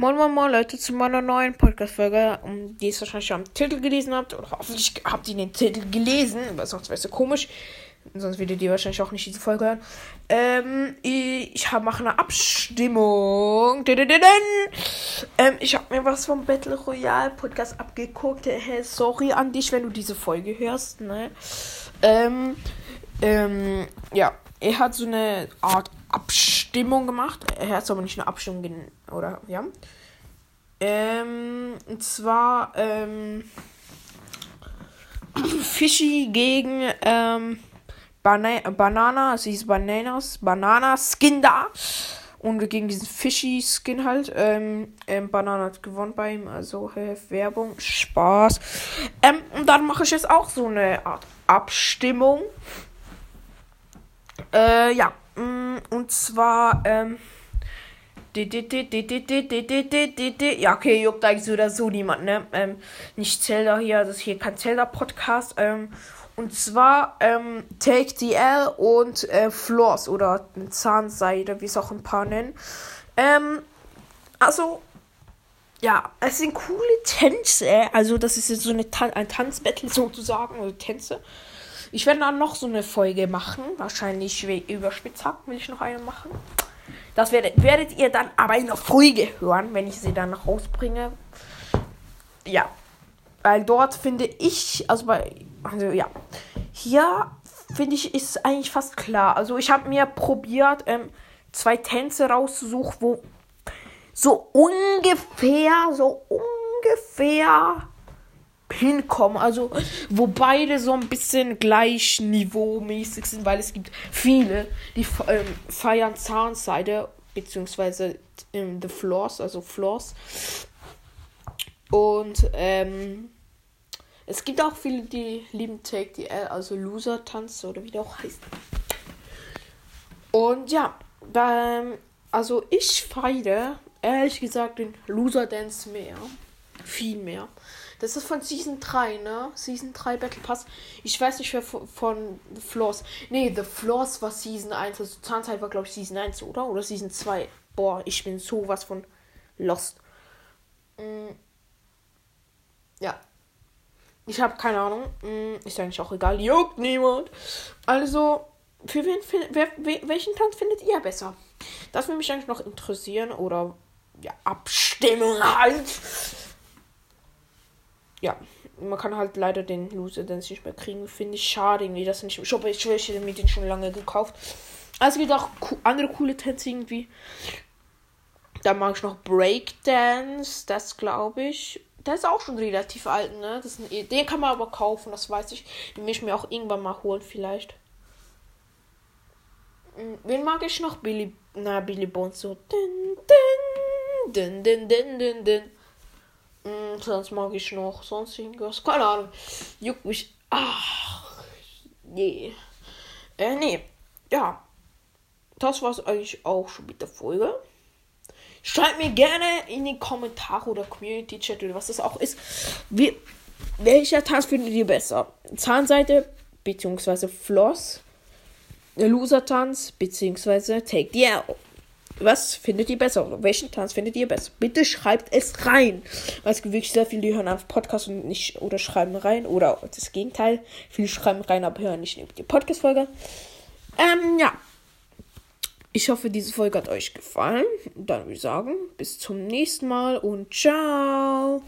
Moin Moin Moin Leute zu meiner neuen Podcast-Folge, um die ihr wahrscheinlich schon am Titel gelesen habt. Oder hoffentlich habt ihr den Titel gelesen, weil sonst wäre es ja komisch. Sonst würdet ihr wahrscheinlich auch nicht diese Folge hören. Ähm, ich mache eine Abstimmung. Ähm, ich habe mir was vom Battle Royale Podcast abgeguckt. Hey, sorry an dich, wenn du diese Folge hörst. Ne? Ähm, ähm, ja, er hat so eine Art Abstimmung gemacht. Er hat aber nicht eine Abstimmung, oder ja. Ähm, und zwar ähm, Fischi gegen ähm, Bana Banana, also hieß Bananas, Banana Skin da. Und gegen diesen Fishy Skin halt. Ähm, ähm, Banana hat gewonnen bei ihm. Also äh, Werbung, Spaß. Ähm, und dann mache ich jetzt auch so eine Art Abstimmung. Äh, ja. Und zwar, ähm. Ja, okay, juckt eigentlich so oder so niemand, ne? Ähm, nicht Zelda hier, das ist hier kein Zelda-Podcast. Ähm, und zwar ähm, Take the L und äh, Floss oder Zahnseide, wie es auch ein paar nennen. Ähm, also, ja, es sind coole Tänze. Also, das ist jetzt so eine Tan ein Tanzbattle sozusagen, oder Tänze. Ich werde dann noch so eine Folge machen. Wahrscheinlich über Spitzhack will ich noch eine machen. Das werdet, werdet ihr dann aber in der Folge hören, wenn ich sie dann rausbringe. Ja. Weil dort finde ich, also bei, also ja. Hier finde ich, ist eigentlich fast klar. Also ich habe mir probiert, ähm, zwei Tänze rauszusuchen, wo so ungefähr, so ungefähr hinkommen. Also, wo beide so ein bisschen gleich niveaumäßig sind, weil es gibt viele, die ähm, feiern Zahnseide, beziehungsweise ähm, The Floors, also Floors. Und ähm, es gibt auch viele, die lieben Take the L, also Loser Tanz oder wie der auch heißt. Und ja, dann, also ich feiere ehrlich gesagt den Loser Dance mehr. Viel mehr. Das ist von Season 3, ne? Season 3 Battle Pass. Ich weiß nicht, wer von The Floors. Nee, The Floors war Season 1. Also Zahnzeit war, glaube ich, Season 1, oder? Oder Season 2. Boah, ich bin sowas von lost. Mm. Ja. Ich habe keine Ahnung. Mm, ist eigentlich auch egal. Juckt niemand. Also, für wen, wer, welchen Tanz findet ihr besser? Das würde mich eigentlich noch interessieren. Oder, ja, Abstimmung halt ja, man kann halt leider den Loser Dance nicht mehr kriegen. Finde ich schade irgendwie, dass nicht. Ich habe ich, hätte mir den schon lange gekauft. Also gibt auch andere coole Tänze irgendwie. Da mag ich noch Breakdance, das glaube ich. Der ist auch schon relativ alt, ne? Das ein, den kann man aber kaufen, das weiß ich. Den will ich mir auch irgendwann mal holen, vielleicht. Hm, wen mag ich noch? Billy. Na, Billy Bones so. Din, din, din, din, din, din, sonst mag ich noch sonst irgendwas. Keine Ahnung. Juckt mich. Ach. Je. Äh, nee. Ja. Das war's eigentlich auch schon mit der Folge. Schreibt mir gerne in die Kommentare oder Community Chat oder was das auch ist. Wie, welcher Tanz findet ihr besser? Zahnseite bzw. Floss? Loser-Tanz bzw. Take the L. Was findet ihr besser? welchen Tanz findet ihr besser? Bitte schreibt es rein. Weil es gibt wirklich sehr viele, die hören auf Podcast und nicht oder schreiben rein. Oder das Gegenteil. Viele schreiben rein, aber hören nicht die Podcast-Folge. Ähm, ja. Ich hoffe, diese Folge hat euch gefallen. Dann würde ich sagen, bis zum nächsten Mal und ciao.